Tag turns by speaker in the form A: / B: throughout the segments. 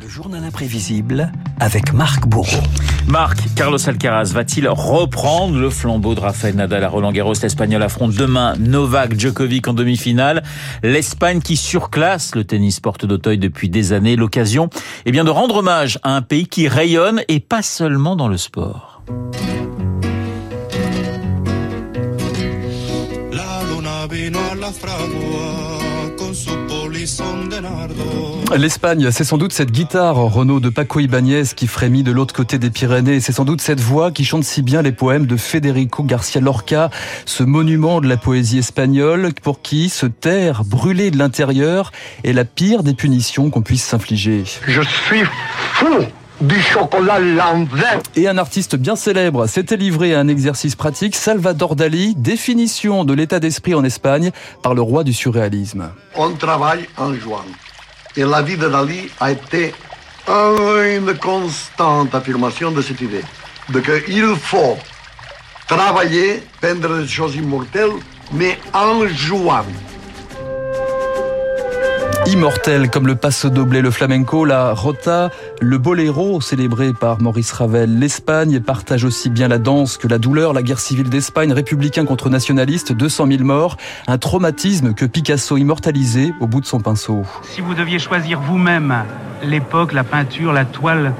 A: Le journal imprévisible avec Marc Bourreau.
B: Marc, Carlos Alcaraz va-t-il reprendre le flambeau de Rafael Nadal à Roland Garros? L'Espagnol affronte demain Novak Djokovic en demi-finale. L'Espagne qui surclasse le tennis porte d'Auteuil depuis des années. L'occasion, eh bien, de rendre hommage à un pays qui rayonne et pas seulement dans le sport.
C: L'Espagne, c'est sans doute cette guitare Renault de Paco Ibáñez qui frémit de l'autre côté des Pyrénées. C'est sans doute cette voix qui chante si bien les poèmes de Federico Garcia Lorca, ce monument de la poésie espagnole pour qui se taire, brûler de l'intérieur est la pire des punitions qu'on puisse s'infliger.
D: Je suis fou du chocolat l'envers.
C: Et un artiste bien célèbre s'était livré à un exercice pratique, Salvador Dali, définition de l'état d'esprit en Espagne par le roi du surréalisme.
D: On travaille en juin. Et la vie de Dali a été une constante affirmation de cette idée. De qu'il faut travailler, peindre des choses immortelles, mais en jouant.
C: Immortel comme le passo doble, le flamenco, la rota, le boléro célébré par Maurice Ravel. L'Espagne partage aussi bien la danse que la douleur. La guerre civile d'Espagne, républicain contre nationaliste, 200 000 morts. Un traumatisme que Picasso immortalisait au bout de son pinceau.
E: Si vous deviez choisir vous-même l'époque, la peinture, la toile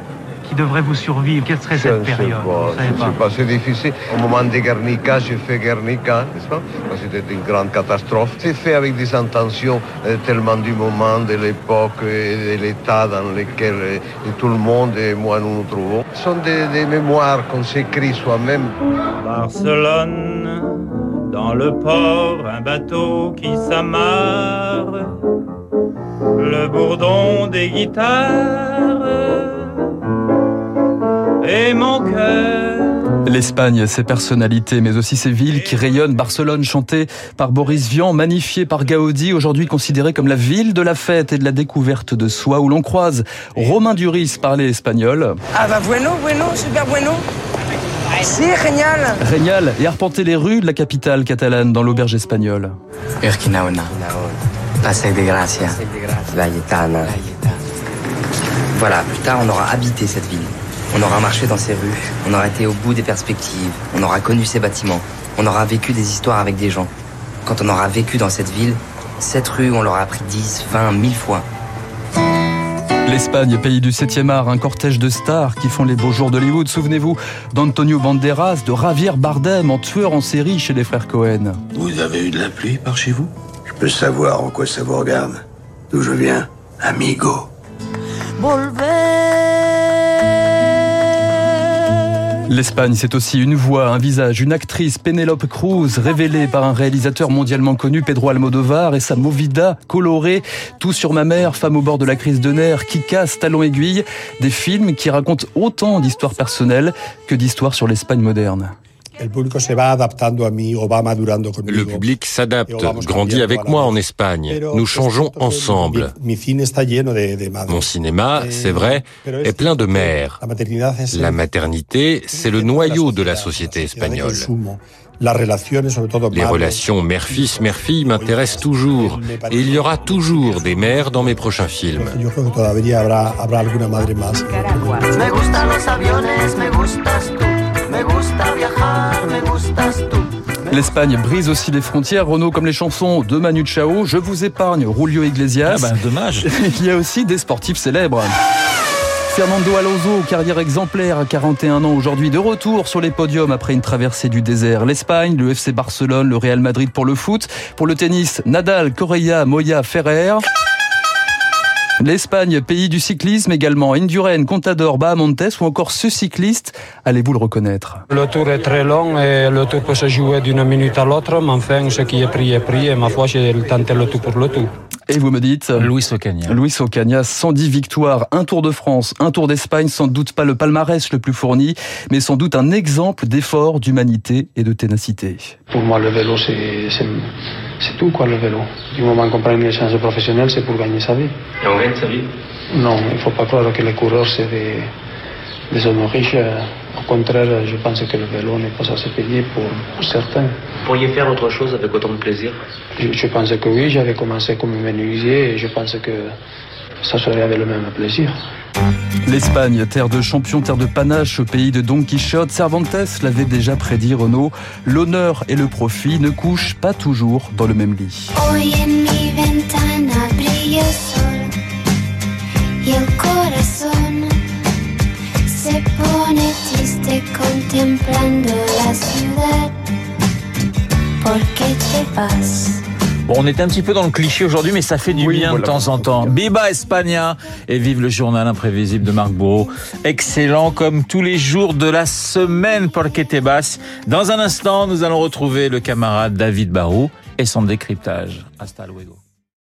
E: qui devrait vous survivre Quelle serait cette période
F: Je ne sais pas, c'est difficile. Au moment de Guernica, j'ai fait Guernica, n'est-ce pas? C'était une grande catastrophe. C'est fait avec des intentions euh, tellement du moment, de l'époque et de l'état dans lequel euh, tout le monde et moi nous nous trouvons. Ce sont des, des mémoires qu'on s'écrit soi-même.
G: Barcelone, dans le port, un bateau qui s'amarre, le bourdon des guitares et mon cœur.
C: L'Espagne, ses personnalités, mais aussi ses villes qui rayonnent. Barcelone, chantée par Boris Vian, magnifiée par Gaudi, aujourd'hui considérée comme la ville de la fête et de la découverte de soi, où l'on croise Romain Duris parler espagnol.
H: Ah bah bueno, bueno, super bueno. Si, génial.
C: Génial, et arpenter les rues de la capitale catalane dans l'auberge espagnole.
I: Urquinaona, Paseo de Gracia, Valletana. Voilà, plus tard on aura habité cette ville. On aura marché dans ces rues, on aura été au bout des perspectives, on aura connu ces bâtiments, on aura vécu des histoires avec des gens. Quand on aura vécu dans cette ville, cette rue, on l'aura appris 10, 20, 1000 fois.
C: L'Espagne, pays du 7e art, un cortège de stars qui font les beaux jours d'Hollywood. Souvenez-vous d'Antonio Banderas, de Javier Bardem, en tueur en série chez les frères Cohen.
J: Vous avez eu de la pluie par chez vous? Je peux savoir en quoi ça vous regarde. D'où je viens? Amigo.
C: L'Espagne, c'est aussi une voix, un visage, une actrice, Penelope Cruz, révélée par un réalisateur mondialement connu, Pedro Almodovar, et sa movida colorée, Tout sur ma mère, Femme au bord de la crise de nerfs, qui casse talon aiguille, des films qui racontent autant d'histoires personnelles que d'histoires sur l'Espagne moderne.
K: Le public s'adapte, grandit avec moi en Espagne. Nous changeons ensemble. Mon cinéma, c'est vrai, est plein de mères. La maternité, c'est le noyau de la société espagnole. Les relations mère-fils, mère-fille m'intéressent toujours. Et il y aura toujours des mères dans mes prochains films.
C: L'Espagne brise aussi les frontières. Renault, comme les chansons de Manu Chao, Je vous épargne, Julio Iglesias.
B: Ah bah, dommage.
C: Il y a aussi des sportifs célèbres. Fernando Alonso, carrière exemplaire à 41 ans aujourd'hui, de retour sur les podiums après une traversée du désert. L'Espagne, le FC Barcelone, le Real Madrid pour le foot. Pour le tennis, Nadal, Correa, Moya, Ferrer. L'Espagne, pays du cyclisme également. Indurain, Contador, Bahamontes ou encore ce cycliste, allez-vous le reconnaître?
L: Le tour est très long et le tour peut se jouer d'une minute à l'autre, mais enfin, ce qui est pris est pris et ma foi, j'ai tenté le tout pour le tout.
C: Et vous me dites
B: Luis Ocaña.
C: Luis Ocaña, 110 victoires, un Tour de France, un Tour d'Espagne, sans doute pas le palmarès le plus fourni, mais sans doute un exemple d'effort, d'humanité et de ténacité.
L: Pour moi, le vélo, c'est tout, quoi, le vélo. Du moment qu'on prend une licence professionnelle, c'est pour gagner sa vie.
M: Et on gagne sa vie?
L: Non, il ne faut pas croire que les coureurs, c'est des, des hommes riches Au contraire, je pense que le vélo n'est pas assez payé pour, pour certains.
M: Vous pourriez faire autre chose avec autant de plaisir?
L: Je, je pense que oui, j'avais commencé comme menuisier et je pense que ça serait avec le même plaisir.
C: L'Espagne, terre de champions, terre de panache, pays de Don Quichotte, Cervantes l'avait déjà prédit Renault, l'honneur et le profit ne couchent pas toujours dans le même lit.
B: Contemplando la ciudad. ¿Por qué te vas? Bon, on est un petit peu dans le cliché aujourd'hui, mais ça fait du bien de temps en temps. Biba Espagna et vive le journal imprévisible de Marc Bourreau. Excellent comme tous les jours de la semaine pour Ketebas. Dans un instant, nous allons retrouver le camarade David Barou et son décryptage. Hasta luego.